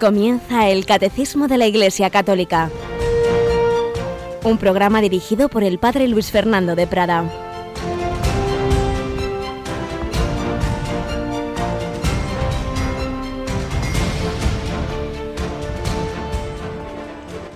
Comienza el Catecismo de la Iglesia Católica, un programa dirigido por el Padre Luis Fernando de Prada.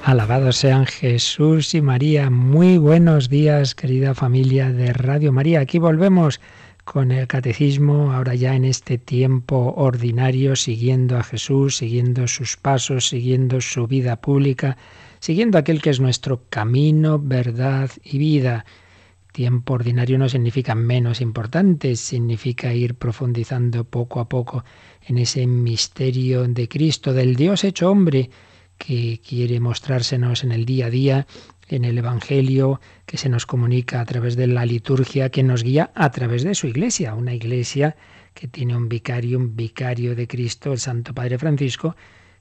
Alabados sean Jesús y María. Muy buenos días, querida familia de Radio María. Aquí volvemos con el catecismo, ahora ya en este tiempo ordinario, siguiendo a Jesús, siguiendo sus pasos, siguiendo su vida pública, siguiendo aquel que es nuestro camino, verdad y vida. Tiempo ordinario no significa menos importante, significa ir profundizando poco a poco en ese misterio de Cristo, del Dios hecho hombre, que quiere mostrársenos en el día a día, en el Evangelio, que se nos comunica a través de la liturgia, que nos guía a través de su iglesia, una iglesia que tiene un vicario, un vicario de Cristo, el Santo Padre Francisco,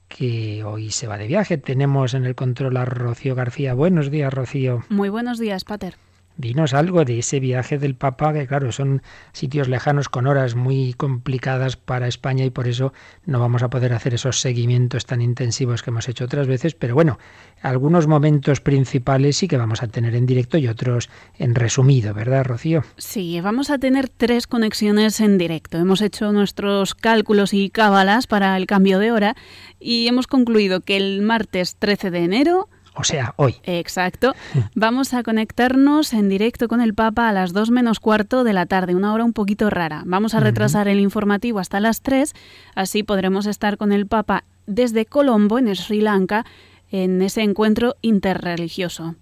que hoy se va de viaje. Tenemos en el control a Rocío García. Buenos días, Rocío. Muy buenos días, Pater. Dinos algo de ese viaje del Papa, que claro, son sitios lejanos con horas muy complicadas para España y por eso no vamos a poder hacer esos seguimientos tan intensivos que hemos hecho otras veces, pero bueno, algunos momentos principales sí que vamos a tener en directo y otros en resumido, ¿verdad, Rocío? Sí, vamos a tener tres conexiones en directo. Hemos hecho nuestros cálculos y cábalas para el cambio de hora y hemos concluido que el martes 13 de enero o sea, hoy. Exacto. Vamos a conectarnos en directo con el Papa a las 2 menos cuarto de la tarde, una hora un poquito rara. Vamos a retrasar el informativo hasta las 3, así podremos estar con el Papa desde Colombo, en Sri Lanka, en ese encuentro interreligioso.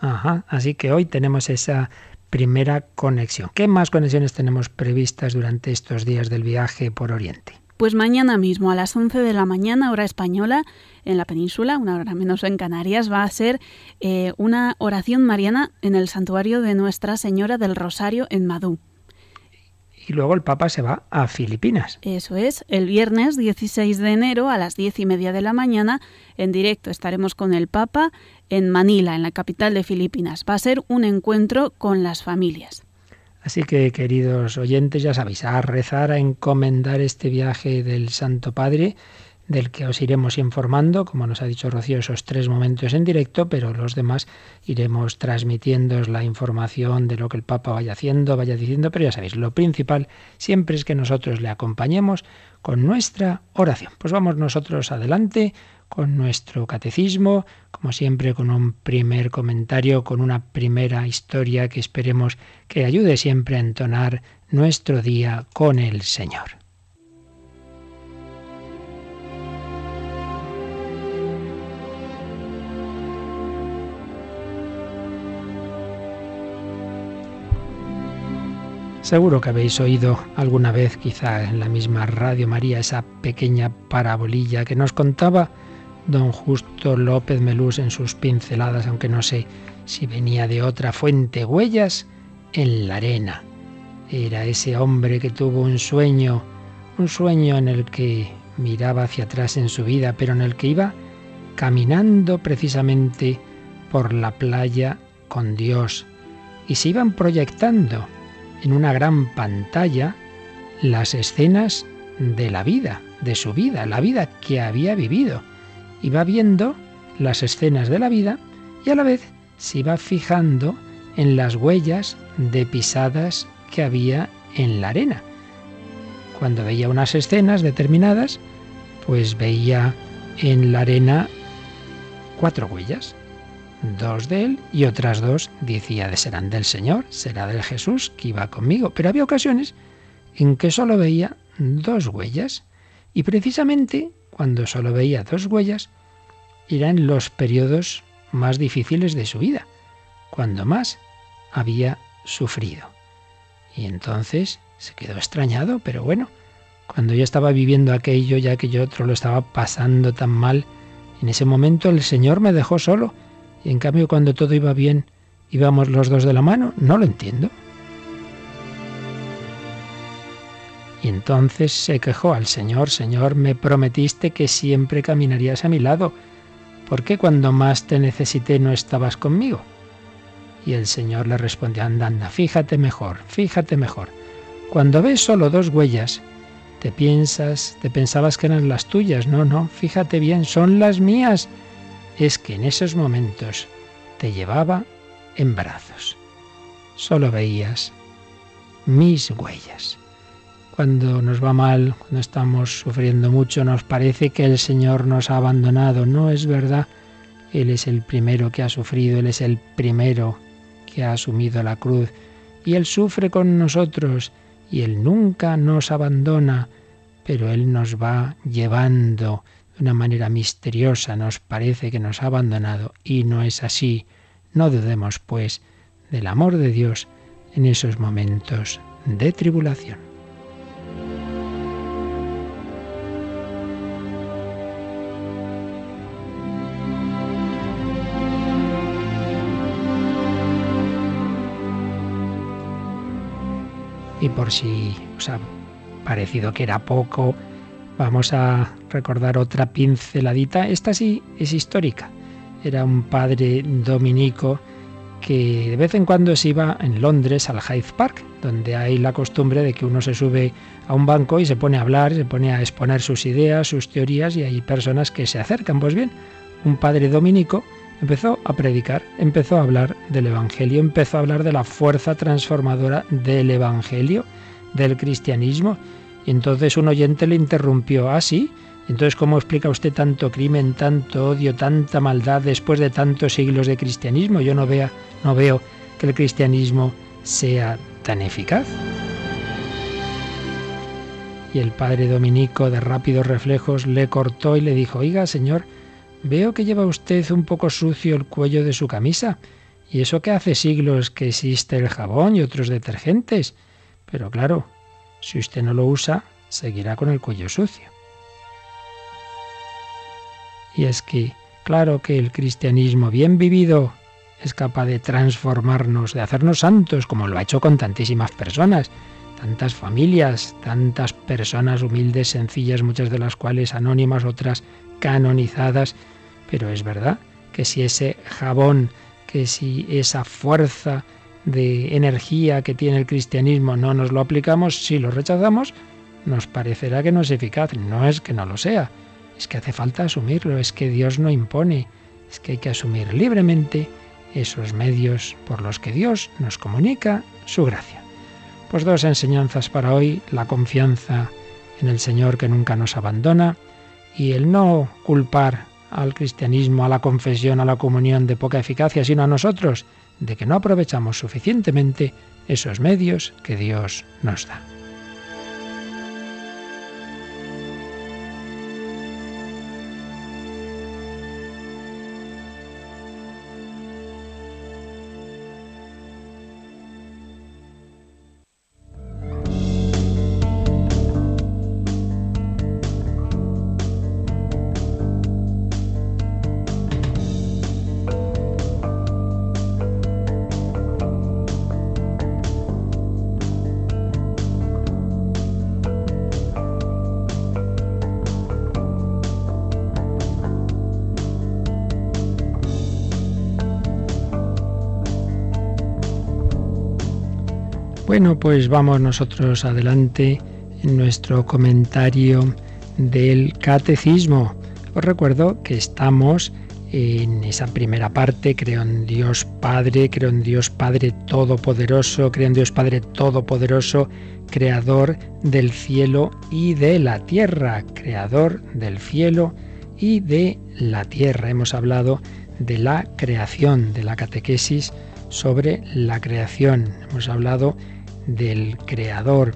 Ajá, así que hoy tenemos esa primera conexión. ¿Qué más conexiones tenemos previstas durante estos días del viaje por Oriente? Pues mañana mismo a las 11 de la mañana, hora española, en la península, una hora menos en Canarias, va a ser eh, una oración mariana en el santuario de Nuestra Señora del Rosario en Madú. Y luego el Papa se va a Filipinas. Eso es, el viernes 16 de enero a las 10 y media de la mañana, en directo estaremos con el Papa en Manila, en la capital de Filipinas. Va a ser un encuentro con las familias. Así que, queridos oyentes, ya sabéis, a rezar, a encomendar este viaje del Santo Padre, del que os iremos informando, como nos ha dicho Rocío, esos tres momentos en directo, pero los demás iremos transmitiendo la información de lo que el Papa vaya haciendo, vaya diciendo, pero ya sabéis, lo principal siempre es que nosotros le acompañemos con nuestra oración. Pues vamos nosotros adelante con nuestro catecismo, como siempre con un primer comentario, con una primera historia que esperemos que ayude siempre a entonar nuestro día con el Señor. Seguro que habéis oído alguna vez, quizá en la misma Radio María, esa pequeña parabolilla que nos contaba don Justo López Melús en sus pinceladas, aunque no sé si venía de otra fuente, huellas en la arena. Era ese hombre que tuvo un sueño, un sueño en el que miraba hacia atrás en su vida, pero en el que iba caminando precisamente por la playa con Dios. Y se iban proyectando en una gran pantalla las escenas de la vida, de su vida, la vida que había vivido y va viendo las escenas de la vida y a la vez se iba fijando en las huellas de pisadas que había en la arena. Cuando veía unas escenas determinadas, pues veía en la arena cuatro huellas, dos de él y otras dos decía de serán del Señor, será del Jesús que iba conmigo. Pero había ocasiones en que solo veía dos huellas y precisamente cuando solo veía dos huellas, eran los periodos más difíciles de su vida, cuando más había sufrido. Y entonces se quedó extrañado, pero bueno, cuando yo estaba viviendo aquello, ya que yo otro lo estaba pasando tan mal, en ese momento el Señor me dejó solo, y en cambio cuando todo iba bien, íbamos los dos de la mano, no lo entiendo. Y entonces se quejó al Señor, Señor, me prometiste que siempre caminarías a mi lado. ¿Por qué cuando más te necesité no estabas conmigo? Y el Señor le respondió, anda, fíjate mejor, fíjate mejor. Cuando ves solo dos huellas, Te piensas, te pensabas que eran las tuyas. No, no, fíjate bien, son las mías. Es que en esos momentos te llevaba en brazos. Solo veías mis huellas. Cuando nos va mal, cuando estamos sufriendo mucho, nos parece que el Señor nos ha abandonado. No es verdad. Él es el primero que ha sufrido, Él es el primero que ha asumido la cruz. Y Él sufre con nosotros y Él nunca nos abandona, pero Él nos va llevando de una manera misteriosa. Nos parece que nos ha abandonado y no es así. No dudemos, pues, del amor de Dios en esos momentos de tribulación. Y por si os ha parecido que era poco, vamos a recordar otra pinceladita. Esta sí es histórica. Era un padre dominico que de vez en cuando se iba en Londres al Hyde Park, donde hay la costumbre de que uno se sube a un banco y se pone a hablar, se pone a exponer sus ideas, sus teorías y hay personas que se acercan. Pues bien, un padre dominico empezó a predicar, empezó a hablar del Evangelio, empezó a hablar de la fuerza transformadora del Evangelio, del cristianismo. Y entonces un oyente le interrumpió, ah, sí, entonces ¿cómo explica usted tanto crimen, tanto odio, tanta maldad después de tantos siglos de cristianismo? Yo no, vea, no veo que el cristianismo sea tan eficaz. Y el padre dominico de rápidos reflejos le cortó y le dijo, oiga, señor, Veo que lleva usted un poco sucio el cuello de su camisa. Y eso que hace siglos que existe el jabón y otros detergentes. Pero claro, si usted no lo usa, seguirá con el cuello sucio. Y es que, claro que el cristianismo bien vivido es capaz de transformarnos, de hacernos santos, como lo ha hecho con tantísimas personas, tantas familias, tantas personas humildes, sencillas, muchas de las cuales anónimas, otras canonizadas, pero es verdad que si ese jabón, que si esa fuerza de energía que tiene el cristianismo no nos lo aplicamos, si lo rechazamos, nos parecerá que no es eficaz. No es que no lo sea, es que hace falta asumirlo, es que Dios no impone, es que hay que asumir libremente esos medios por los que Dios nos comunica su gracia. Pues dos enseñanzas para hoy, la confianza en el Señor que nunca nos abandona y el no culpar al cristianismo, a la confesión, a la comunión de poca eficacia, sino a nosotros, de que no aprovechamos suficientemente esos medios que Dios nos da. Pues vamos nosotros adelante en nuestro comentario del catecismo. Os recuerdo que estamos en esa primera parte, creo en Dios Padre, creo en Dios Padre Todopoderoso, creo en Dios Padre Todopoderoso, Creador del cielo y de la tierra, Creador del cielo y de la tierra. Hemos hablado de la creación, de la catequesis sobre la creación. Hemos hablado del Creador.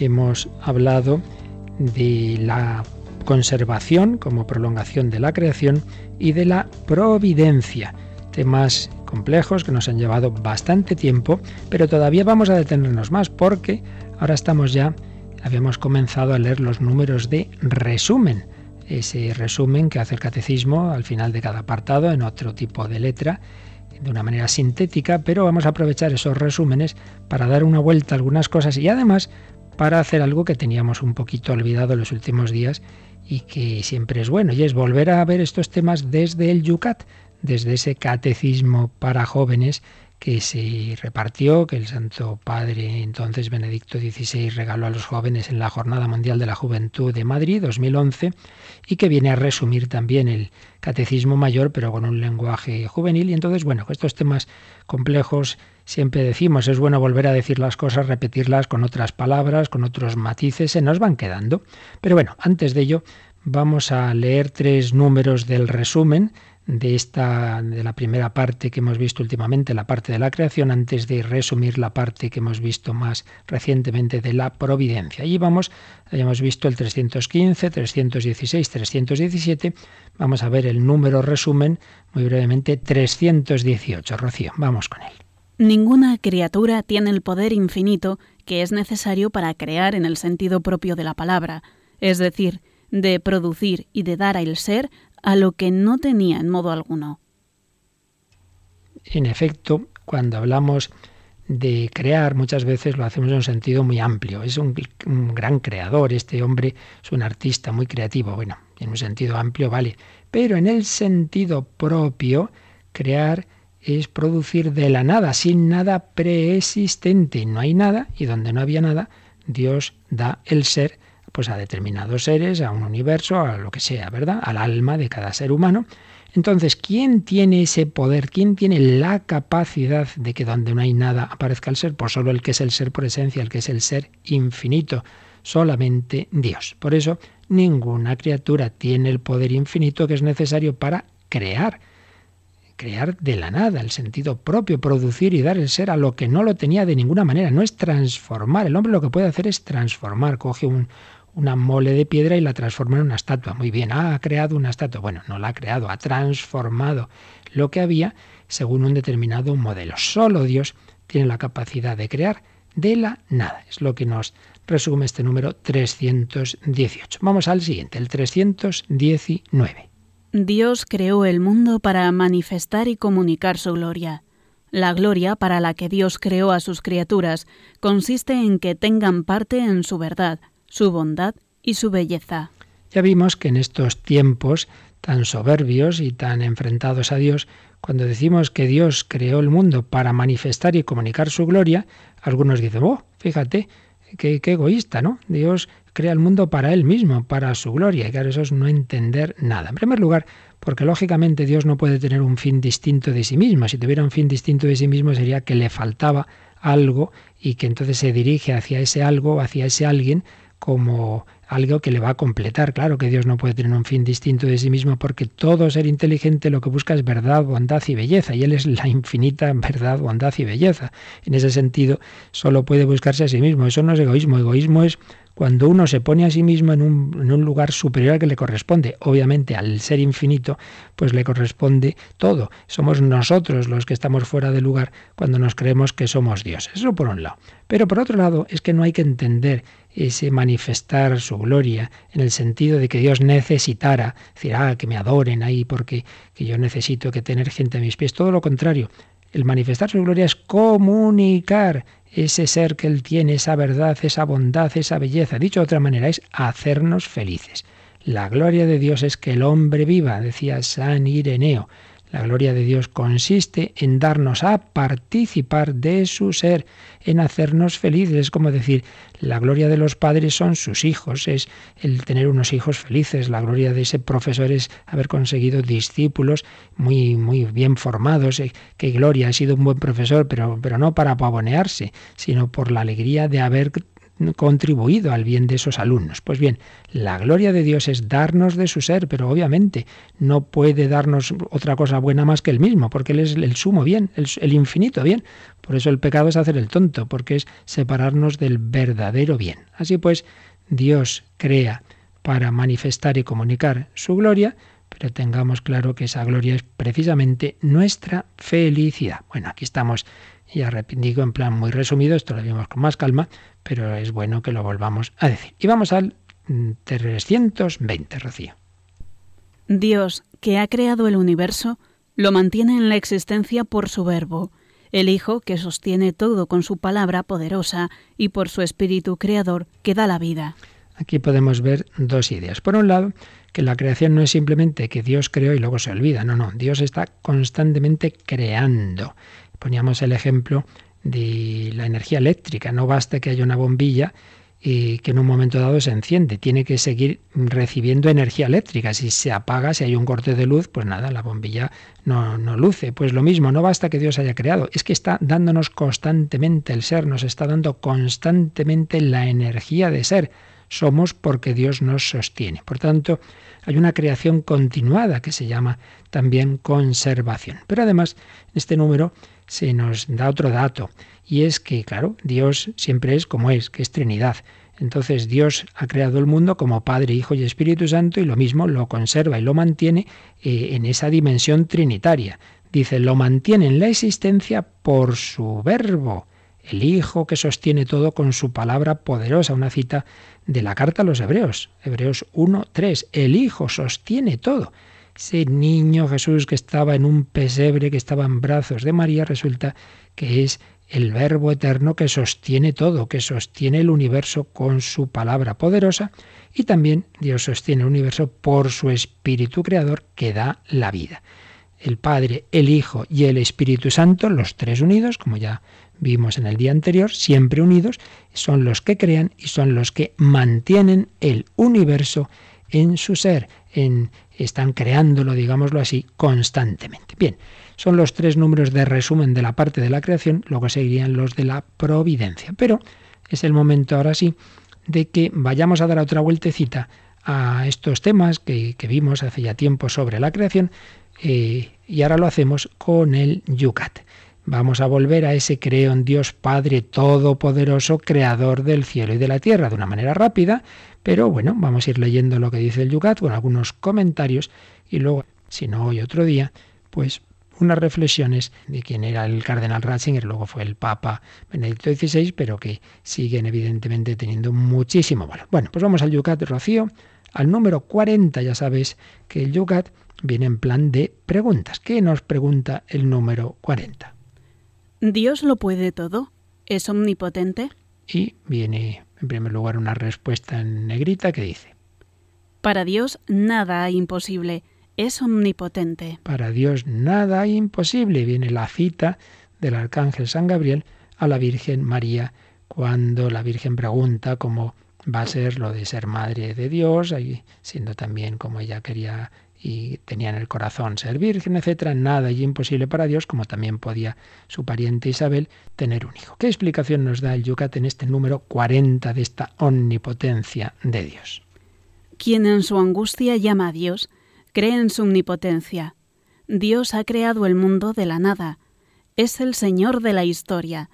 Hemos hablado de la conservación como prolongación de la creación y de la providencia, temas complejos que nos han llevado bastante tiempo, pero todavía vamos a detenernos más porque ahora estamos ya, habíamos comenzado a leer los números de resumen, ese resumen que hace el catecismo al final de cada apartado en otro tipo de letra de una manera sintética, pero vamos a aprovechar esos resúmenes para dar una vuelta a algunas cosas y además para hacer algo que teníamos un poquito olvidado los últimos días y que siempre es bueno, y es volver a ver estos temas desde el Yucat, desde ese catecismo para jóvenes que se repartió, que el Santo Padre entonces Benedicto XVI regaló a los jóvenes en la Jornada Mundial de la Juventud de Madrid 2011 y que viene a resumir también el Catecismo Mayor, pero con un lenguaje juvenil. Y entonces, bueno, estos temas complejos siempre decimos, es bueno volver a decir las cosas, repetirlas con otras palabras, con otros matices, se nos van quedando. Pero bueno, antes de ello, vamos a leer tres números del resumen de esta de la primera parte que hemos visto últimamente, la parte de la creación, antes de resumir la parte que hemos visto más recientemente de la providencia. Allí vamos, hayamos visto el 315, 316, 317. Vamos a ver el número resumen muy brevemente 318. Rocío, vamos con él. Ninguna criatura tiene el poder infinito que es necesario para crear en el sentido propio de la palabra, es decir, de producir y de dar al ser a lo que no tenía en modo alguno. En efecto, cuando hablamos de crear, muchas veces lo hacemos en un sentido muy amplio. Es un, gran creador, este hombre es un artista muy creativo. Bueno, en un sentido amplio vale, pero en el sentido propio, crear es producir de la nada, sin nada preexistente. No hay nada y donde no había nada, Dios da el ser pues a determinados seres, a un universo, a lo que sea, ¿verdad? Al alma de cada ser humano. Entonces, ¿quién tiene ese poder? ¿Quién tiene la capacidad de que donde no hay nada aparezca el ser? Pues solo el que es el ser por esencia, el que es el ser infinito, solamente Dios. Por eso, ninguna criatura tiene el poder infinito que es necesario para crear crear de la nada, el sentido propio, producir y dar el ser a lo que no lo tenía de ninguna manera, no es transformar. El hombre lo que puede hacer es transformar, coge un, una mole de piedra y la transforma en una estatua. Muy bien, ha creado una estatua. Bueno, no la ha creado, ha transformado lo que había según un determinado modelo. Solo Dios tiene la capacidad de crear de la nada. Es lo que nos resume este número 318. Vamos al siguiente, el 319. Dios creó el mundo para manifestar y comunicar su gloria. La gloria para la que Dios creó a sus criaturas consiste en que tengan parte en su verdad, su bondad y su belleza. Ya vimos que en estos tiempos tan soberbios y tan enfrentados a Dios, cuando decimos que Dios creó el mundo para manifestar y comunicar su gloria, algunos dicen, oh, fíjate, qué, egoísta, ¿no? Dios crea el mundo para Él mismo, para su gloria. Y claro, eso es no entender nada. En primer lugar, porque lógicamente Dios no puede tener un fin distinto de sí mismo. Si tuviera un fin distinto de sí mismo sería que le faltaba algo y que entonces se dirige hacia ese algo, hacia ese alguien como algo que le va a completar. Claro que Dios no puede tener un fin distinto de sí mismo porque todo ser inteligente lo que busca es verdad, bondad y belleza y Él es la infinita verdad, bondad y belleza. En ese sentido, solo puede buscarse a sí mismo. Eso no es egoísmo. Egoísmo es cuando uno se pone a sí mismo en un, lugar superior al que le corresponde. Obviamente al ser infinito, pues le corresponde todo. Somos nosotros los que estamos fuera de lugar cuando nos creemos que somos dioses. Eso por un lado. Pero por otro lado, es que no hay que entender ese manifestar su gloria en el sentido de que Dios necesitara, decir, ah, que me adoren ahí porque que yo necesito que tener gente a mis pies. Todo lo contrario, el manifestar su gloria es comunicar ese ser que Él tiene, esa verdad, esa bondad, esa belleza. Dicho de otra manera, es hacernos felices. La gloria de Dios es que el hombre viva, decía San Ireneo. La gloria de Dios consiste en darnos a participar de su ser, en hacernos felices. Es como decir, la gloria de los padres son sus hijos, es el tener unos hijos felices. La gloria de ese profesor es haber conseguido discípulos muy, muy bien formados. Eh, qué gloria, ha sido un buen profesor, pero, pero no para pavonearse, sino por la alegría de haber contribuido al bien de esos alumnos. Pues bien, la gloria de Dios es darnos de su ser, pero obviamente no puede darnos otra cosa buena más que el mismo, porque Él es el sumo bien, el, infinito bien. Por eso el pecado es hacer el tonto, porque es separarnos del verdadero bien. Así pues, Dios crea para manifestar y comunicar su gloria, pero tengamos claro que esa gloria es precisamente nuestra felicidad. Bueno, aquí estamos, ya digo en plan muy resumido, esto lo vimos con más calma, pero es bueno que lo volvamos a decir. Y vamos al 320, Rocío. Dios, que ha creado el universo, lo mantiene en la existencia por su verbo, el Hijo que sostiene todo con su palabra poderosa y por su Espíritu Creador que da la vida. Aquí podemos ver dos ideas. Por un lado, que la creación no es simplemente que Dios creó y luego se olvida, no, no, Dios está constantemente creando. Poníamos el ejemplo de la energía eléctrica. No basta que haya una bombilla y que en un momento dado se enciende. Tiene que seguir recibiendo energía eléctrica. Si se apaga, si hay un corte de luz, pues nada, la bombilla no, no luce. Pues lo mismo, no basta que Dios haya creado, es que está dándonos constantemente el ser, nos está dando constantemente la energía de ser. Somos porque Dios nos sostiene. Por tanto, hay una creación continuada que se llama también conservación. Pero además, este número se nos da otro dato, y es que, claro, Dios siempre es como es, que es Trinidad. Entonces Dios ha creado el mundo como Padre, Hijo y Espíritu Santo y lo mismo lo conserva y lo mantiene eh, en esa dimensión trinitaria. Dice, lo mantiene en la existencia por su verbo, el Hijo que sostiene todo con su palabra poderosa. Una cita de la carta a los Hebreos, Hebreos 1, 3. El Hijo sostiene todo. Ese niño Jesús que estaba en un pesebre, que estaba en brazos de María, resulta que es el Verbo eterno que sostiene todo, que sostiene el universo con su palabra poderosa y también Dios sostiene el universo por su Espíritu Creador que da la vida. El Padre, el Hijo y el Espíritu Santo, los tres unidos, como ya vimos en el día anterior, siempre unidos, son los que crean y son los que mantienen el universo en su ser, en, están creándolo, digámoslo así, constantemente. Bien, son los tres números de resumen de la parte de la creación, luego seguirían los de la providencia. Pero es el momento ahora sí de que vayamos a dar otra vueltecita a estos temas que, vimos hace ya tiempo sobre la creación eh, y ahora lo hacemos con el Yucat. Vamos a volver a ese creo en Dios Padre Todopoderoso, Creador del cielo y de la tierra, de una manera rápida, pero bueno, vamos a ir leyendo lo que dice el Yucat con algunos comentarios y luego, si no hoy otro día, pues unas reflexiones de quien era el cardenal Ratzinger, luego fue el Papa Benedicto XVI, pero que siguen evidentemente teniendo muchísimo valor. Bueno, pues vamos al Yucat Rocío, al número 40, ya sabes que el Yucat viene en plan de preguntas. ¿Qué nos pregunta el número 40? ¿Dios lo puede todo? ¿Es omnipotente? Y viene en primer lugar una respuesta en negrita que dice, Para Dios nada hay imposible es omnipotente. Para Dios nada hay imposible. Viene la cita del arcángel San Gabriel a la Virgen María cuando la Virgen pregunta cómo va a ser lo de ser madre de Dios, siendo también como ella quería y tenía en el corazón ser virgen, etcétera, nada y imposible para Dios, como también podía su pariente Isabel tener un hijo. ¿Qué explicación nos da el Yucat en este número 40 de esta omnipotencia de Dios? Quien en su angustia llama a Dios, cree en su omnipotencia. Dios ha creado el mundo de la nada. Es el Señor de la historia.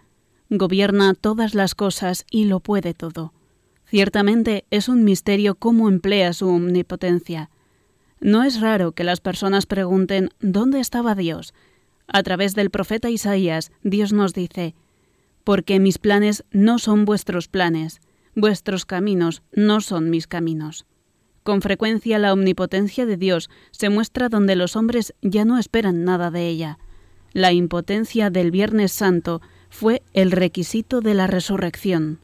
Gobierna todas las cosas y lo puede todo. Ciertamente es un misterio cómo emplea su omnipotencia. No es raro que las personas pregunten ¿dónde estaba Dios? A través del profeta Isaías, Dios nos dice, porque mis planes no son vuestros planes, vuestros caminos no son mis caminos. Con frecuencia la omnipotencia de Dios se muestra donde los hombres ya no esperan nada de ella. La impotencia del Viernes Santo fue el requisito de la resurrección.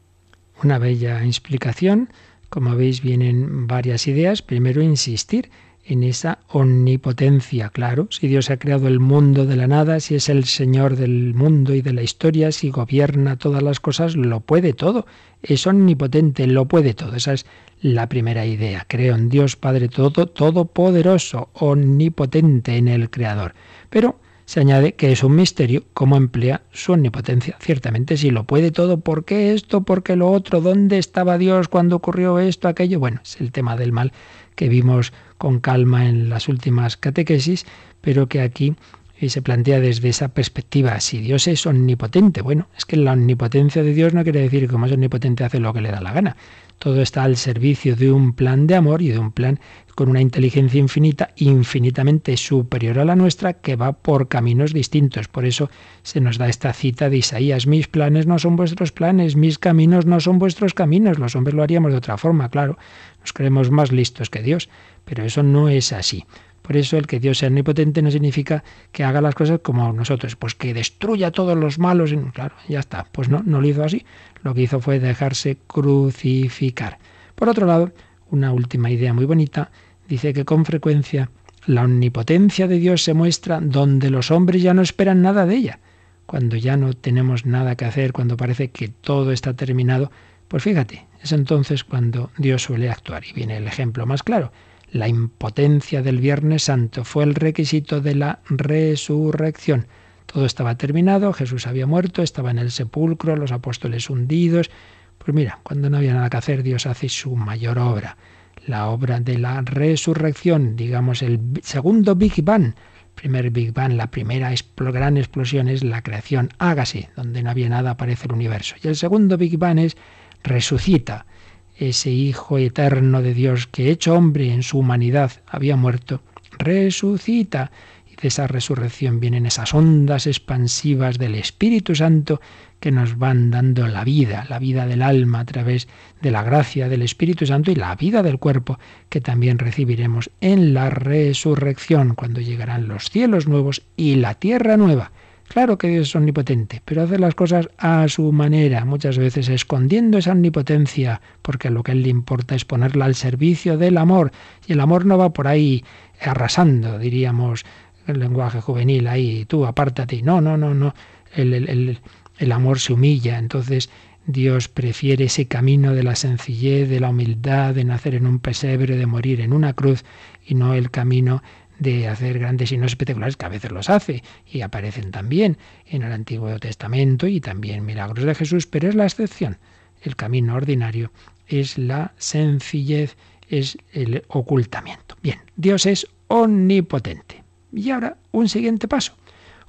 Una bella explicación. Como veis, vienen varias ideas. Primero, insistir en esa omnipotencia, claro. Si Dios ha creado el mundo de la nada, si es el Señor del mundo y de la historia, si gobierna todas las cosas, lo puede todo. Es omnipotente, lo puede todo. Esa es la primera idea. Creo en Dios Padre todo, todopoderoso, omnipotente en el Creador. Pero se añade que es un misterio cómo emplea su omnipotencia. Ciertamente, si lo puede todo, ¿por qué esto? ¿Por qué lo otro? ¿Dónde estaba Dios cuando ocurrió esto, aquello? Bueno, es el tema del mal que vimos con calma en las últimas catequesis, pero que aquí eh, se plantea desde esa perspectiva. Si Dios es omnipotente, bueno, es que la omnipotencia de Dios no quiere decir que como es omnipotente hace lo que le da la gana. Todo está al servicio de un plan de amor y de un plan con una inteligencia infinita, infinitamente superior a la nuestra, que va por caminos distintos. Por eso se nos da esta cita de Isaías, mis planes no son vuestros planes, mis caminos no son vuestros caminos. Los hombres lo haríamos de otra forma, claro. Nos creemos más listos que Dios, pero eso no es así. Por eso el que Dios sea omnipotente no significa que haga las cosas como nosotros, pues que destruya todos los malos. Claro, ya está. Pues no, no lo hizo así. Lo que hizo fue dejarse crucificar. Por otro lado, una última idea muy bonita dice que con frecuencia la omnipotencia de Dios se muestra donde los hombres ya no esperan nada de ella. cuando ya no tenemos nada que hacer, cuando parece que todo está terminado, pues fíjate, es entonces cuando Dios suele actuar. Y viene el ejemplo más claro. La impotencia del Viernes Santo fue el requisito de la resurrección. Todo estaba terminado, Jesús había muerto, estaba en el sepulcro, los apóstoles hundidos. Pues mira, cuando no había nada que hacer, Dios hace su mayor obra, la obra de la resurrección, digamos el segundo Big Bang. Primer Big Bang, la primera gran explosión es la creación, hágase, donde no había nada aparece el universo. Y el segundo Big Bang es resucita ese Hijo eterno de Dios que hecho hombre en su humanidad había muerto, resucita. Y de esa resurrección vienen esas ondas expansivas del Espíritu Santo que nos van dando la vida, la vida del alma a través de la gracia del Espíritu Santo y la vida del cuerpo que también recibiremos en la resurrección cuando llegarán los cielos nuevos y la tierra nueva. Claro que Dios es omnipotente, pero hace las cosas a su manera, muchas veces escondiendo esa omnipotencia, porque lo que a él le importa es ponerla al servicio del amor, y el amor no va por ahí arrasando, diríamos, el lenguaje juvenil ahí, tú apártate. No, no, no, no. El, el, el amor se humilla, entonces Dios prefiere ese camino de la sencillez, de la humildad, de nacer en un pesebre, de morir en una cruz, y no el camino de hacer grandes signos espectaculares, que a veces los hace y aparecen también en el Antiguo Testamento y también milagros de Jesús, pero es la excepción. El camino ordinario es la sencillez, es el ocultamiento. Bien, Dios es omnipotente. Y ahora un siguiente paso,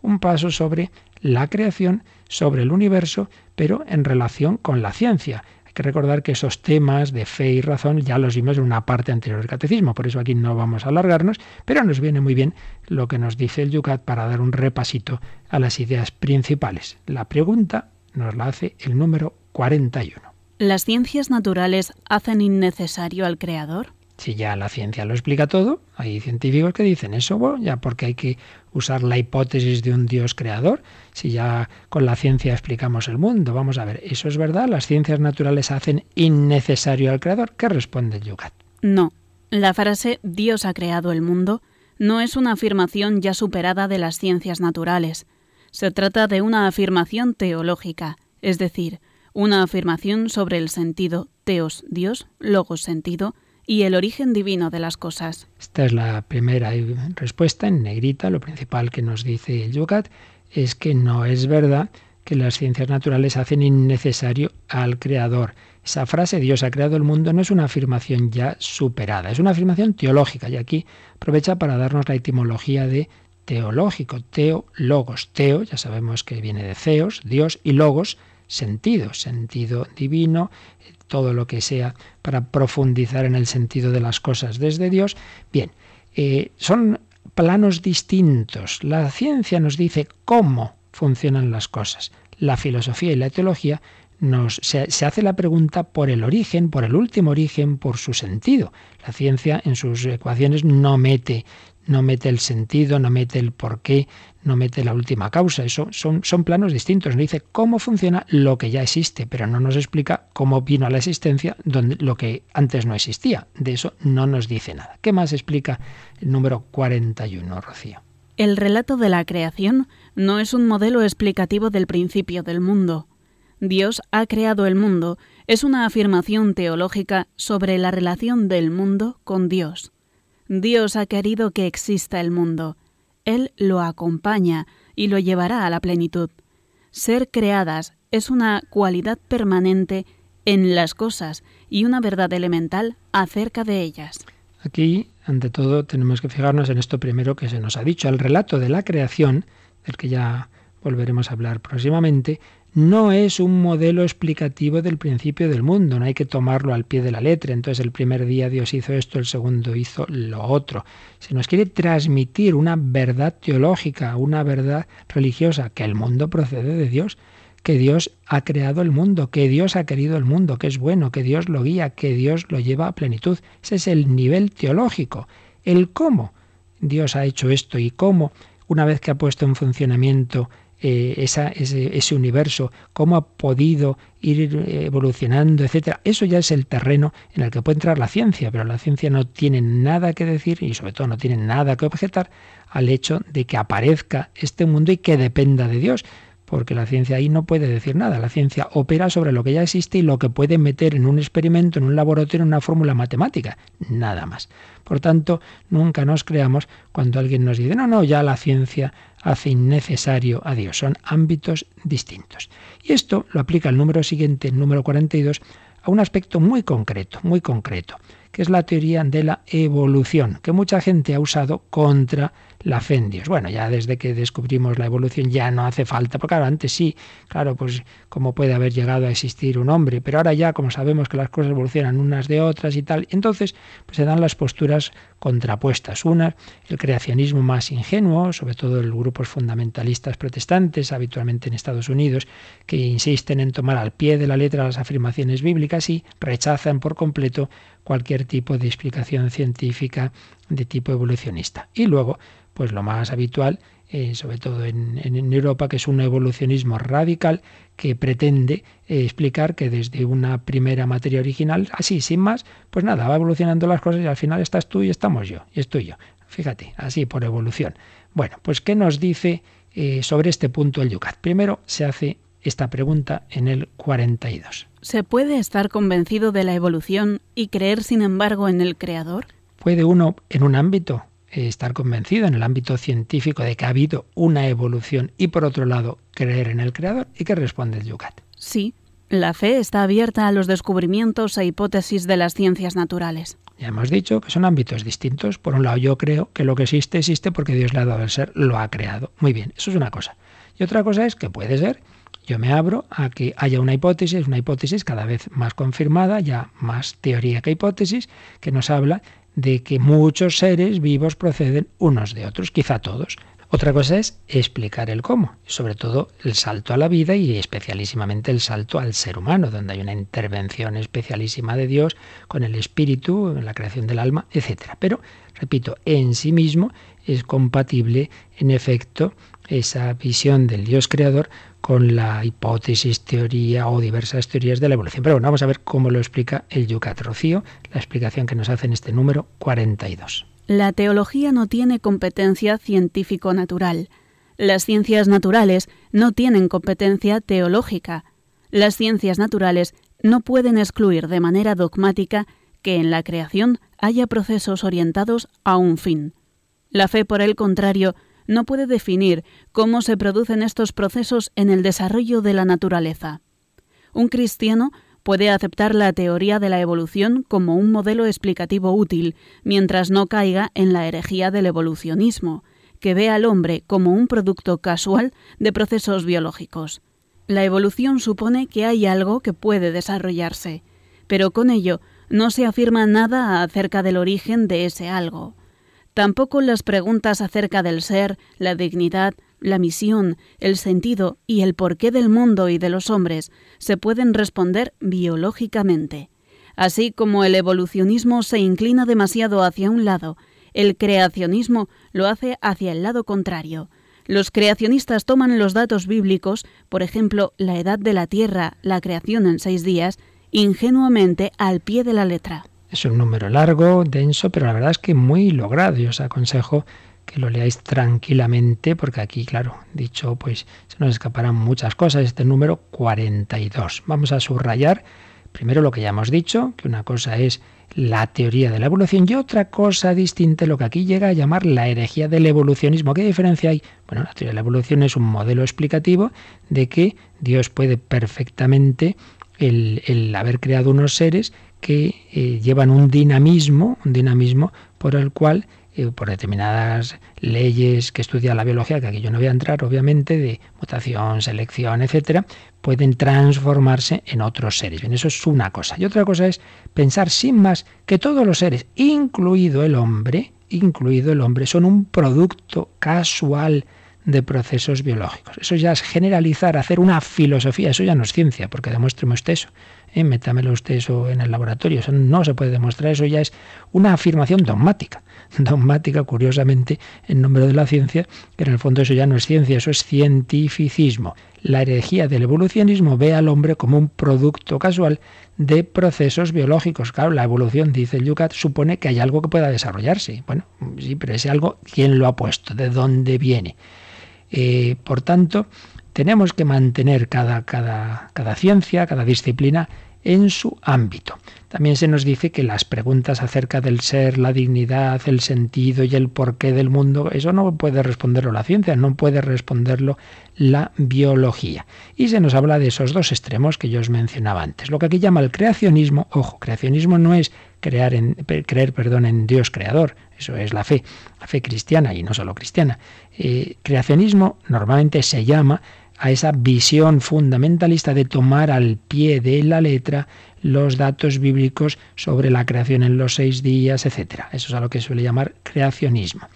un paso sobre la creación, sobre el universo, pero en relación con la ciencia que recordar que esos temas de fe y razón ya los vimos en una parte anterior del catecismo, por eso aquí no vamos a alargarnos, pero nos viene muy bien lo que nos dice el Yucat para dar un repasito a las ideas principales. La pregunta nos la hace el número 41. ¿Las ciencias naturales hacen innecesario al Creador? Si ya la ciencia lo explica todo, hay científicos que dicen eso, ya porque hay que usar la hipótesis de un Dios creador, si ya con la ciencia explicamos el mundo. Vamos a ver, ¿eso es verdad? ¿Las ciencias naturales hacen innecesario al creador? ¿Qué responde el Yucat? No. La frase Dios ha creado el mundo no es una afirmación ya superada de las ciencias naturales. Se trata de una afirmación teológica, es decir, una afirmación sobre el sentido teos Dios, logos sentido, y el origen divino de las cosas. Esta es la primera respuesta en negrita. Lo principal que nos dice el Yucat es que no es verdad que las ciencias naturales hacen innecesario al Creador. Esa frase, Dios ha creado el mundo, no es una afirmación ya superada, es una afirmación teológica. Y aquí aprovecha para darnos la etimología de teológico, teo, logos. Teo, ya sabemos que viene de ceos, Dios, y logos, sentido, sentido divino, todo lo que sea para profundizar en el sentido de las cosas desde Dios. Bien, eh, son planos distintos. La ciencia nos dice cómo funcionan las cosas. La filosofía y la teología nos, se, se, hace la pregunta por el origen, por el último origen, por su sentido. La ciencia en sus ecuaciones no mete, no mete el sentido, no mete el porqué, no mete la última causa. Eso son, son planos distintos. Nos dice cómo funciona lo que ya existe, pero no nos explica cómo vino a la existencia donde, lo que antes no existía. De eso no nos dice nada. ¿Qué más explica el número 41, Rocío? El relato de la creación no es un modelo explicativo del principio del mundo. Dios ha creado el mundo es una afirmación teológica sobre la relación del mundo con Dios. Dios ha querido que exista el mundo él lo acompaña y lo llevará a la plenitud. Ser creadas es una cualidad permanente en las cosas y una verdad elemental acerca de ellas. Aquí, ante todo, tenemos que fijarnos en esto primero que se nos ha dicho. El relato de la creación, del que ya volveremos a hablar próximamente, no es un modelo explicativo del principio del mundo, no hay que tomarlo al pie de la letra. Entonces el primer día Dios hizo esto, el segundo hizo lo otro. Se nos quiere transmitir una verdad teológica, una verdad religiosa, que el mundo procede de Dios, que Dios ha creado el mundo, que Dios ha querido el mundo, que es bueno, que Dios lo guía, que Dios lo lleva a plenitud. Ese es el nivel teológico. El cómo Dios ha hecho esto y cómo, una vez que ha puesto en funcionamiento eh, esa, ese, universo, cómo ha podido ir evolucionando, etcétera. Eso ya es el terreno en el que puede entrar la ciencia, pero la ciencia no tiene nada que decir y sobre todo no tiene nada que objetar al hecho de que aparezca este mundo y que dependa de Dios. Porque la ciencia ahí no puede decir nada. La ciencia opera sobre lo que ya existe y lo que puede meter en un experimento, en un laboratorio, en una fórmula matemática. Nada más. Por tanto, nunca nos creamos cuando alguien nos dice, no, no, ya la ciencia hace innecesario a Dios. Son ámbitos distintos. Y esto lo aplica el número siguiente, el número 42, a un aspecto muy concreto, muy concreto, que es la teoría de la evolución, que mucha gente ha usado contra la fe en Dios. Bueno, ya desde que descubrimos la evolución ya no hace falta, porque claro, antes sí, claro, pues cómo puede haber llegado a existir un hombre, pero ahora ya como sabemos que las cosas evolucionan unas de otras y tal, entonces pues se dan las posturas contrapuestas. Una, el creacionismo más ingenuo, sobre todo en grupos fundamentalistas protestantes, habitualmente en Estados Unidos, que insisten en tomar al pie de la letra las afirmaciones bíblicas y rechazan por completo cualquier tipo de explicación científica de tipo evolucionista. Y luego, pues lo más habitual, eh, sobre todo en, Europa, que es un evolucionismo radical que pretende eh, explicar que desde una primera materia original, así, sin más, pues nada, va evolucionando las cosas y al final estás tú y estamos yo, y estoy yo. Fíjate, así por evolución. Bueno, pues ¿qué nos dice eh, sobre este punto el Yucat? Primero se hace esta pregunta en el 42. ¿Se puede estar convencido de la evolución y creer, sin embargo, en el Creador? ¿Puede uno en un ámbito estar convencido en el ámbito científico de que ha habido una evolución y por otro lado creer en el creador? ¿Y qué responde el Yucat? Sí, la fe está abierta a los descubrimientos e hipótesis de las ciencias naturales. Ya hemos dicho que son ámbitos distintos. Por un lado, yo creo que lo que existe existe porque Dios le ha dado el ser, lo ha creado. Muy bien, eso es una cosa. Y otra cosa es que puede ser, yo me abro a que haya una hipótesis, una hipótesis cada vez más confirmada, ya más teoría que hipótesis, que nos habla de que muchos seres vivos proceden unos de otros, quizá todos. Otra cosa es explicar el cómo, sobre todo el salto a la vida y especialísimamente el salto al ser humano, donde hay una intervención especialísima de Dios con el espíritu, en la creación del alma, etc. Pero, repito, en sí mismo es compatible, en efecto, esa visión del Dios creador con la hipótesis, teoría o diversas teorías de la evolución. Pero bueno, vamos a ver cómo lo explica el Yucat Rocío, la explicación que nos hace en este número 42. La teología no tiene competencia científico-natural. Las ciencias naturales no tienen competencia teológica. Las ciencias naturales no pueden excluir de manera dogmática que en la creación haya procesos orientados a un fin. La fe, por el contrario, no puede definir cómo se producen estos procesos en el desarrollo de la naturaleza. Un cristiano puede aceptar la teoría de la evolución como un modelo explicativo útil, mientras no caiga en la herejía del evolucionismo, que ve al hombre como un producto casual de procesos biológicos. La evolución supone que hay algo que puede desarrollarse, pero con ello no se afirma nada acerca del origen de ese algo. Tampoco las preguntas acerca del ser, la dignidad, la misión, el sentido y el porqué del mundo y de los hombres se pueden responder biológicamente. Así como el evolucionismo se inclina demasiado hacia un lado, el creacionismo lo hace hacia el lado contrario. Los creacionistas toman los datos bíblicos, por ejemplo, la edad de la Tierra, la creación en seis días, ingenuamente al pie de la letra. Es un número largo, denso, pero la verdad es que muy logrado. Yo os aconsejo que lo leáis tranquilamente, porque aquí, claro, dicho, pues se nos escaparán muchas cosas. Este número 42. Vamos a subrayar primero lo que ya hemos dicho, que una cosa es la teoría de la evolución y otra cosa distinta, lo que aquí llega a llamar la herejía del evolucionismo. ¿Qué diferencia hay? Bueno, la teoría de la evolución es un modelo explicativo de que Dios puede perfectamente el, haber creado unos seres que eh, llevan un dinamismo, un dinamismo por el cual, eh, por determinadas leyes que estudia la biología, que aquí yo no voy a entrar, obviamente, de mutación, selección, etcétera, pueden transformarse en otros seres. Bien, eso es una cosa. Y otra cosa es pensar sin más que todos los seres, incluido el hombre, incluido el hombre, son un producto casual de procesos biológicos. Eso ya es generalizar, hacer una filosofía, eso ya no es ciencia, porque demuéstreme usted eso. ¿eh? métamelo usted eso en el laboratorio. Eso no se puede demostrar, eso ya es una afirmación dogmática. Dogmática, curiosamente, en nombre de la ciencia, que en el fondo eso ya no es ciencia, eso es cientificismo. La herejía del evolucionismo ve al hombre como un producto casual de procesos biológicos. Claro, la evolución, dice el Yucat, supone que hay algo que pueda desarrollarse. Bueno, sí, pero ese algo, ¿quién lo ha puesto? ¿De dónde viene? Eh, por tanto, tenemos que mantener cada, ciencia, cada disciplina en su ámbito. También se nos dice que las preguntas acerca del ser, la dignidad, el sentido y el porqué del mundo, eso no puede responderlo la ciencia, no puede responderlo la biología. Y se nos habla de esos dos extremos que yo os mencionaba antes. Lo que aquí llama el creacionismo, ojo, creacionismo no es en, creer perdón, en Dios creador, eso es la fe, la fe cristiana y no solo cristiana. Eh, creacionismo normalmente se llama a esa visión fundamentalista de tomar al pie de la letra los datos bíblicos sobre la creación en los seis días, etc. Eso es a lo que suele llamar creacionismo,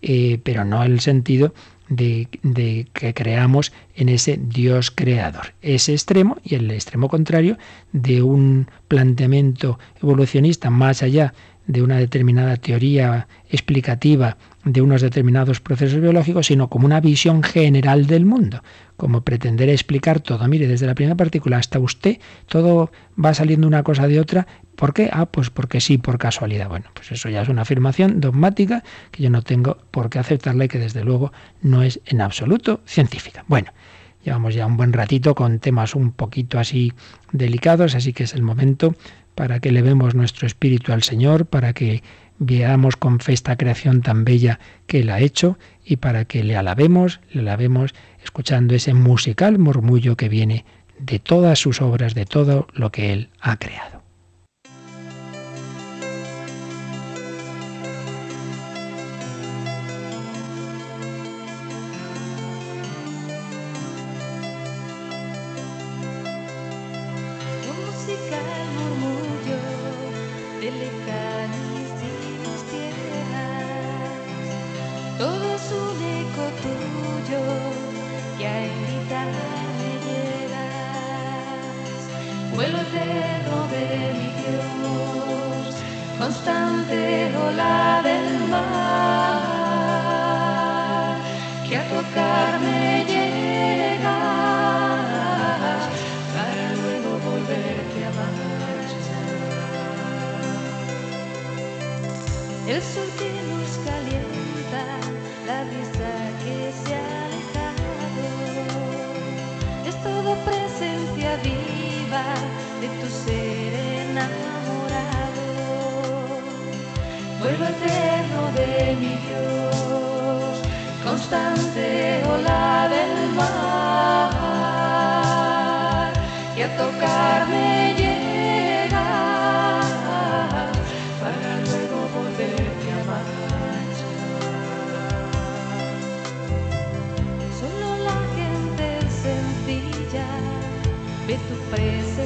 eh, pero no el sentido de, de, que creamos en ese Dios creador. Ese extremo y el extremo contrario de un planteamiento evolucionista más allá de una determinada teoría explicativa de unos determinados procesos biológicos, sino como una visión general del mundo, como pretender explicar todo. Mire, desde la primera partícula hasta usted, todo va saliendo una cosa de otra. ¿Por qué? Ah, pues porque sí, por casualidad. Bueno, pues eso ya es una afirmación dogmática que yo no tengo por qué aceptarla y que desde luego no es en absoluto científica. Bueno, llevamos ya un buen ratito con temas un poquito así delicados, así que es el momento para que levemos nuestro espíritu al Señor, para que veamos con fe esta creación tan bella que Él ha hecho y para que le alabemos, le alabemos escuchando ese musical murmullo que viene de todas sus obras, de todo lo que Él ha creado. preço.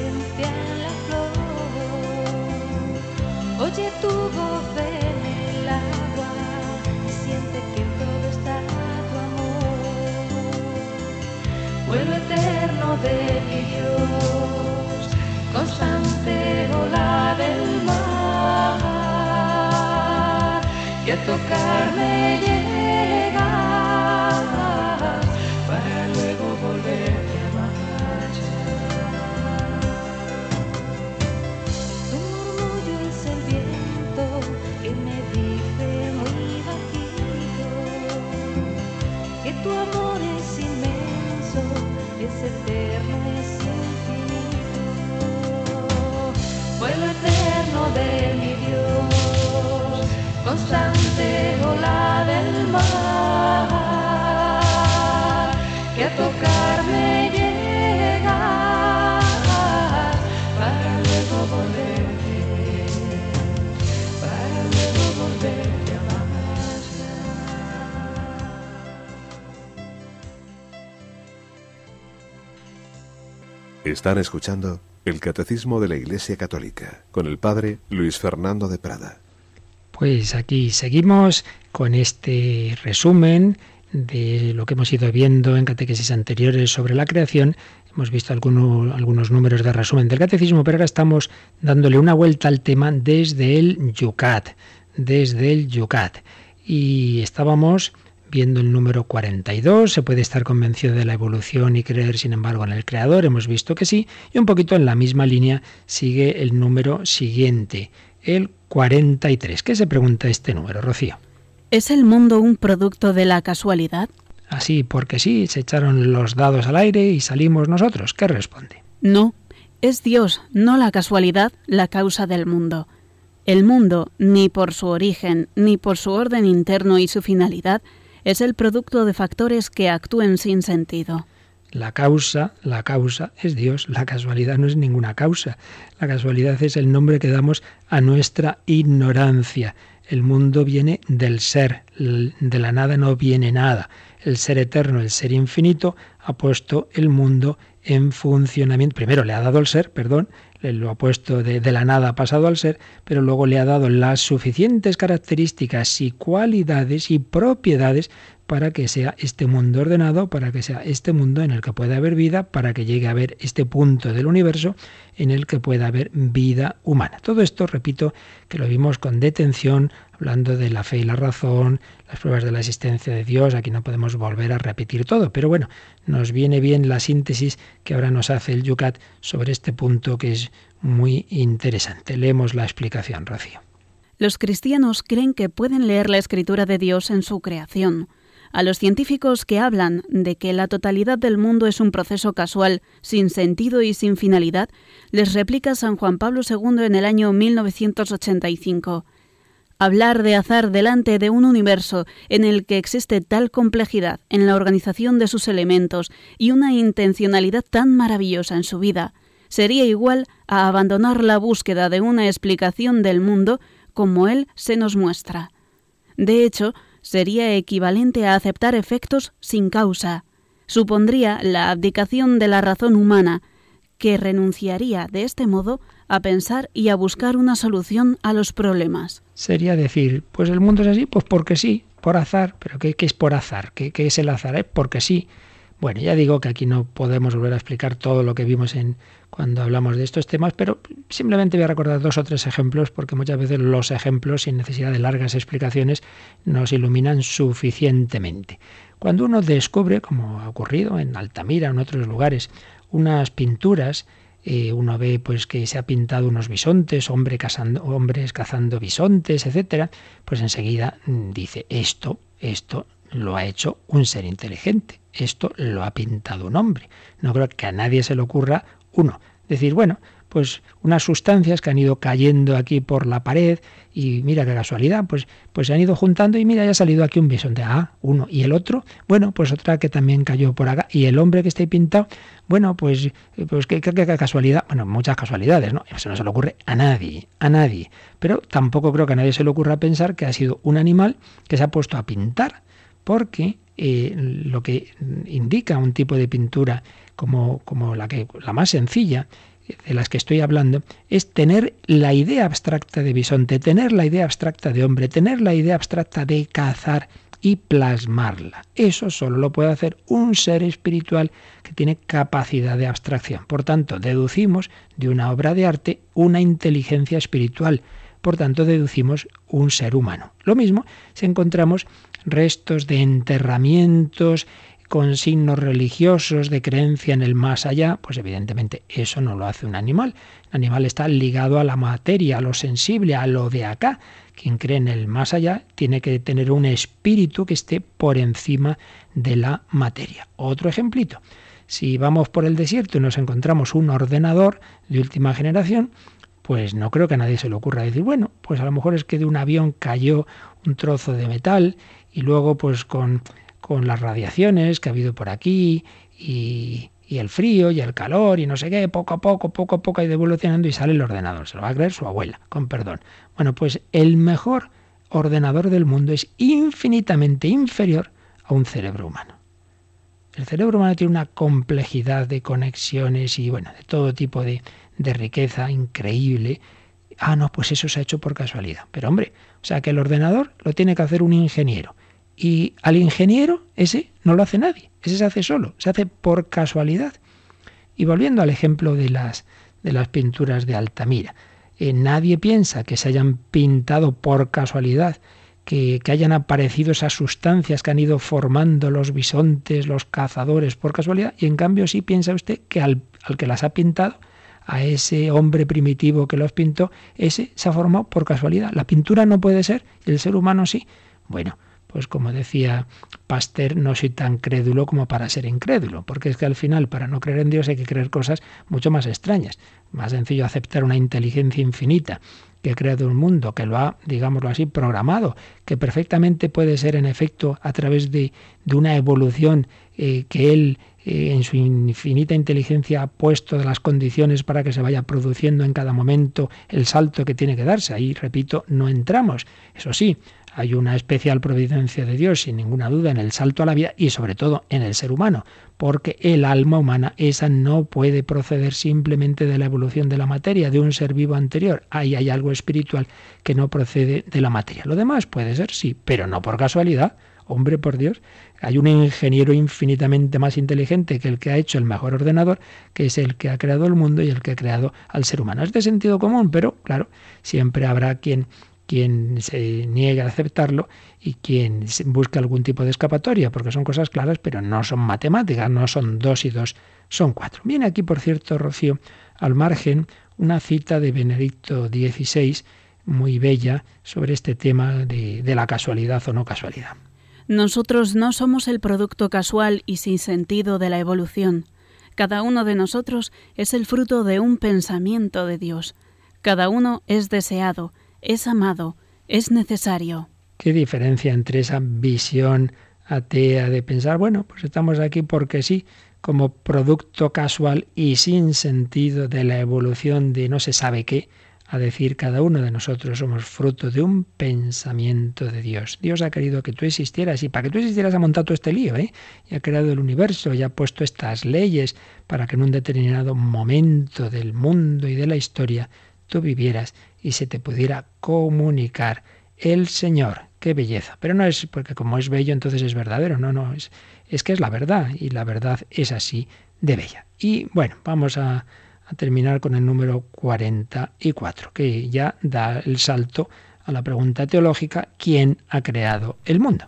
Están escuchando el Catecismo de la Iglesia Católica con el Padre Luis Fernando de Prada. Pues aquí seguimos con este resumen de lo que hemos ido viendo en catequesis anteriores sobre la creación. Hemos visto algunos, algunos números de resumen del catecismo, pero ahora estamos dándole una vuelta al tema desde el Yucat, desde el Yucat. Y estábamos viendo el número 42, se puede estar convencido de la evolución y creer, sin embargo, en el Creador, hemos visto que sí, y un poquito en la misma línea sigue el número siguiente, el 43. ¿Qué se pregunta este número, Rocío? ¿Es el mundo un producto de la casualidad? Así, porque sí, se echaron los dados al aire y salimos nosotros. ¿Qué responde? No, es Dios, no la casualidad, la causa del mundo. El mundo, ni por su origen, ni por su orden interno y su finalidad, es el producto de factores que actúen sin sentido. La causa, la causa es Dios, la casualidad no es ninguna causa. La casualidad es el nombre que damos a nuestra ignorancia. El mundo viene del ser, de la nada no viene nada. El ser eterno, el ser infinito, ha puesto el mundo en funcionamiento. Primero le ha dado el ser, perdón, lo ha puesto de, de, la nada, ha pasado al ser, pero luego le ha dado las suficientes características y cualidades y propiedades para que sea este mundo ordenado, para que sea este mundo en el que pueda haber vida, para que llegue a haber este punto del universo en el que pueda haber vida humana. Todo esto, repito, que lo vimos con detención, hablando de la fe y la razón, las pruebas de la existencia de Dios, aquí no podemos volver a repetir todo, pero bueno, nos viene bien la síntesis que ahora nos hace el Yucat sobre este punto que es muy interesante. Leemos la explicación, Rocío. Los cristianos creen que pueden leer la escritura de Dios en su creación a los científicos que hablan de que la totalidad del mundo es un proceso casual, sin sentido y sin finalidad, les replica San Juan Pablo II en el año 1985. Hablar de azar delante de un universo en el que existe tal complejidad en la organización de sus elementos y una intencionalidad tan maravillosa en su vida, sería igual a abandonar la búsqueda de una explicación del mundo como él se nos muestra. De hecho, sería equivalente a aceptar efectos sin causa. Supondría la abdicación de la razón humana, que renunciaría de este modo a pensar y a buscar una solución a los problemas. Sería decir, pues el mundo es así, pues porque sí, por azar, pero ¿qué, es por azar? ¿Qué, ¿Qué, es el azar? Es porque sí. Bueno, ya digo que aquí no podemos volver a explicar todo lo que vimos en cuando hablamos de estos temas, pero simplemente voy a recordar dos o tres ejemplos porque muchas veces los ejemplos, sin necesidad de largas explicaciones, nos iluminan suficientemente. Cuando uno descubre, como ha ocurrido en Altamira o en otros lugares, unas pinturas, eh, uno ve pues que se ha pintado unos bisontes, hombre cazando, hombres cazando bisontes, etcétera, pues enseguida mm, dice esto, esto lo ha hecho un ser inteligente, esto lo ha pintado un hombre. No creo que a nadie se le ocurra uno, decir, bueno, pues unas sustancias que han ido cayendo aquí por la pared y mira qué casualidad, pues, pues se han ido juntando y mira, ya ha salido aquí un bisonte. Ah, uno. Y el otro, bueno, pues otra que también cayó por acá. Y el hombre que está ahí pintado, bueno, pues, pues qué, qué, casualidad. Bueno, muchas casualidades, ¿no? Eso no se le ocurre a nadie, a nadie. Pero tampoco creo que a nadie se le ocurra pensar que ha sido un animal que se ha puesto a pintar. Porque lo que indica un tipo de pintura como, como la, que, la más sencilla de las que estoy hablando, es tener la idea abstracta de bisonte, tener la idea abstracta de hombre, tener la idea abstracta de cazar y plasmarla. Eso solo lo puede hacer un ser espiritual que tiene capacidad de abstracción. Por tanto, deducimos de una obra de arte una inteligencia espiritual. Por tanto, deducimos un ser humano. Lo mismo si encontramos restos de enterramientos con signos religiosos de creencia en el más allá, pues evidentemente eso no lo hace un animal. El animal está ligado a la materia, a lo sensible, a lo de acá. Quien cree en el más allá tiene que tener un espíritu que esté por encima de la materia. Otro ejemplito. Si vamos por el desierto y nos encontramos un ordenador de última generación, pues no creo que a nadie se le ocurra decir, bueno, pues a lo mejor es que de un avión cayó un trozo de metal y luego pues con con las radiaciones que ha habido por aquí y, el frío y el calor y no sé qué, poco a poco, poco a poco ha ido evolucionando y sale el ordenador. Se lo va a creer su abuela, con perdón. Bueno, pues el mejor ordenador del mundo es infinitamente inferior a un cerebro humano. El cerebro humano tiene una complejidad de conexiones y bueno, de todo tipo de, de riqueza increíble. Ah, no, pues eso se ha hecho por casualidad. Pero hombre, o sea que el ordenador lo tiene que hacer un ingeniero y al ingeniero, ese no lo hace nadie, ese se hace solo, se hace por casualidad. Y volviendo al ejemplo de las, de las pinturas de Altamira, eh, nadie piensa que se hayan pintado por casualidad, que, que, hayan aparecido esas sustancias que han ido formando los bisontes, los cazadores por casualidad, y en cambio sí piensa usted que al, al que las ha pintado, a ese hombre primitivo que los pintó, ese se ha formado por casualidad. La pintura no puede ser, el ser humano sí. Bueno, pues como decía Pasteur, no soy tan crédulo como para ser incrédulo, porque es que al final para no creer en Dios hay que creer cosas mucho más extrañas. Más sencillo aceptar una inteligencia infinita que ha creado un mundo, que lo ha, digámoslo así, programado, que perfectamente puede ser en efecto a través de, de una evolución eh, que él eh, en su infinita inteligencia ha puesto las condiciones para que se vaya produciendo en cada momento el salto que tiene que darse. Ahí, repito, no entramos. Eso sí, hay una especial providencia de Dios, sin ninguna duda, en el salto a la vida y sobre todo en el ser humano, porque el alma humana, esa no puede proceder simplemente de la evolución de la materia, de un ser vivo anterior. Ahí hay algo espiritual que no procede de la materia. Lo demás puede ser, sí, pero no por casualidad. Hombre, por Dios, hay un ingeniero infinitamente más inteligente que el que ha hecho el mejor ordenador, que es el que ha creado el mundo y el que ha creado al ser humano. Es de sentido común, pero claro, siempre habrá quien quien se niega a aceptarlo y quien busca algún tipo de escapatoria, porque son cosas claras, pero no son matemáticas, no son dos y dos, son cuatro. Viene aquí, por cierto, Rocío, al margen, una cita de Benedicto XVI, muy bella, sobre este tema de, de la casualidad o no casualidad. Nosotros no somos el producto casual y sin sentido de la evolución. Cada uno de nosotros es el fruto de un pensamiento de Dios. Cada uno es deseado, es amado, es necesario. ¿Qué diferencia entre esa visión atea de pensar, bueno, pues estamos aquí porque sí, como producto casual y sin sentido de la evolución de no se sabe qué, a decir cada uno de nosotros somos fruto de un pensamiento de Dios. Dios ha querido que tú existieras y para que tú existieras ha montado todo este lío, ¿eh? Y ha creado el universo y ha puesto estas leyes para que en un determinado momento del mundo y de la historia tú vivieras y se te pudiera comunicar el Señor. Qué belleza. Pero no es porque como es bello entonces es verdadero. No, no, es, es que es la verdad y la verdad es así de bella. Y bueno, vamos a, a terminar con el número 44, que ya da el salto a la pregunta teológica, ¿quién ha creado el mundo?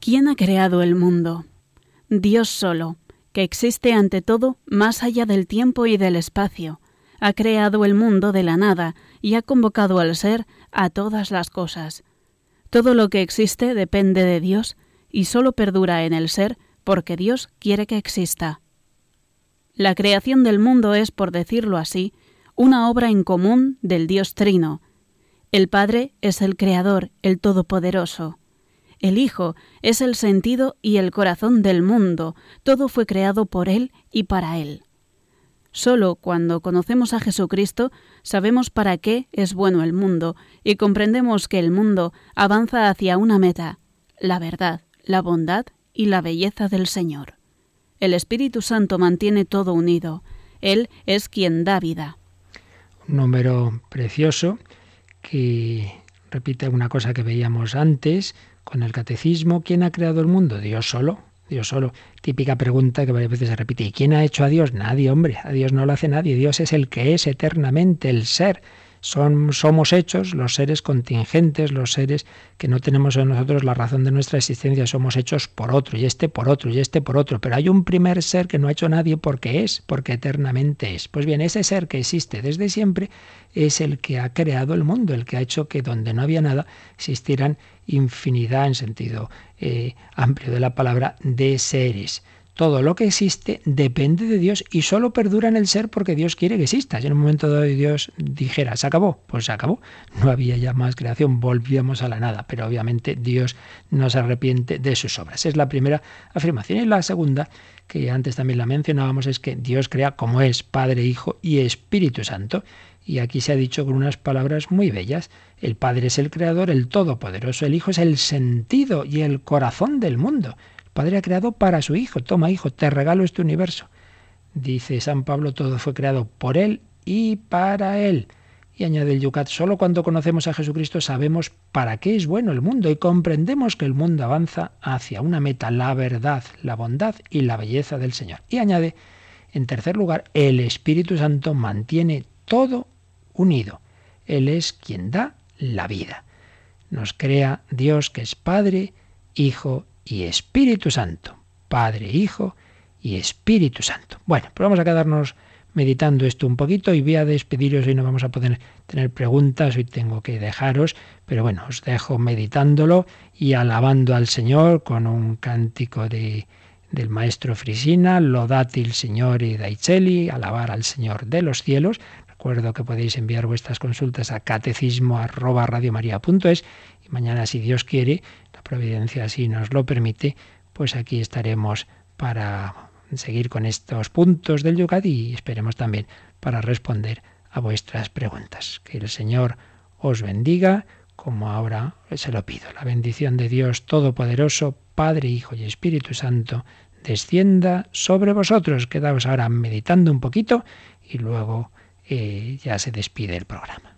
¿Quién ha creado el mundo? Dios solo, que existe ante todo más allá del tiempo y del espacio ha creado el mundo de la nada y ha convocado al ser a todas las cosas. Todo lo que existe depende de Dios y solo perdura en el ser porque Dios quiere que exista. La creación del mundo es, por decirlo así, una obra en común del Dios Trino. El Padre es el Creador, el Todopoderoso. El Hijo es el sentido y el corazón del mundo, todo fue creado por Él y para Él. Solo cuando conocemos a Jesucristo sabemos para qué es bueno el mundo y comprendemos que el mundo avanza hacia una meta, la verdad, la bondad y la belleza del Señor. El Espíritu Santo mantiene todo unido. Él es quien da vida. Un número precioso que repite una cosa que veíamos antes con el catecismo. ¿Quién ha creado el mundo? Dios solo. Dios solo. Típica pregunta que varias veces se repite. ¿Y quién ha hecho a Dios? Nadie, hombre. A Dios no lo hace nadie. Dios es el que es eternamente, el ser. Son, somos hechos los seres contingentes, los seres que no tenemos en nosotros la razón de nuestra existencia, somos hechos por otro, y este por otro, y este por otro. Pero hay un primer ser que no ha hecho nadie porque es, porque eternamente es. Pues bien, ese ser que existe desde siempre es el que ha creado el mundo, el que ha hecho que donde no había nada existieran infinidad en sentido eh, amplio de la palabra de seres. Todo lo que existe depende de Dios y solo perdura en el ser porque Dios quiere que exista. Si en un momento dado Dios dijera, se acabó, pues se acabó. No había ya más creación, volvíamos a la nada. Pero obviamente Dios no se arrepiente de sus obras. Es la primera afirmación. Y la segunda, que antes también la mencionábamos, es que Dios crea como es Padre, Hijo y Espíritu Santo. Y aquí se ha dicho con unas palabras muy bellas. El Padre es el Creador, el Todopoderoso, el Hijo es el sentido y el corazón del mundo. El Padre ha creado para su Hijo. Toma, Hijo, te regalo este universo. Dice San Pablo, todo fue creado por Él y para Él. Y añade el Yucat, solo cuando conocemos a Jesucristo sabemos para qué es bueno el mundo y comprendemos que el mundo avanza hacia una meta, la verdad, la bondad y la belleza del Señor. Y añade, en tercer lugar, el Espíritu Santo mantiene todo unido. Él es quien da la vida. Nos crea Dios que es Padre, Hijo y Espíritu Santo. Padre, Hijo y Espíritu Santo. Bueno, pues vamos a quedarnos meditando esto un poquito y voy a despediros, hoy no vamos a poder tener preguntas, hoy tengo que dejaros, pero bueno, os dejo meditándolo y alabando al Señor con un cántico de, del maestro Frisina, Lodatil Signori Daicelli, alabar al Señor de los cielos. Recuerdo que podéis enviar vuestras consultas a catecismo y mañana, si Dios quiere, la providencia así nos lo permite, pues aquí estaremos para seguir con estos puntos del Yucat y esperemos también para responder a vuestras preguntas. Que el Señor os bendiga, como ahora se lo pido. La bendición de Dios Todopoderoso, Padre, Hijo y Espíritu Santo, descienda sobre vosotros. Quedaos ahora meditando un poquito y luego eh, ya se despide el programa.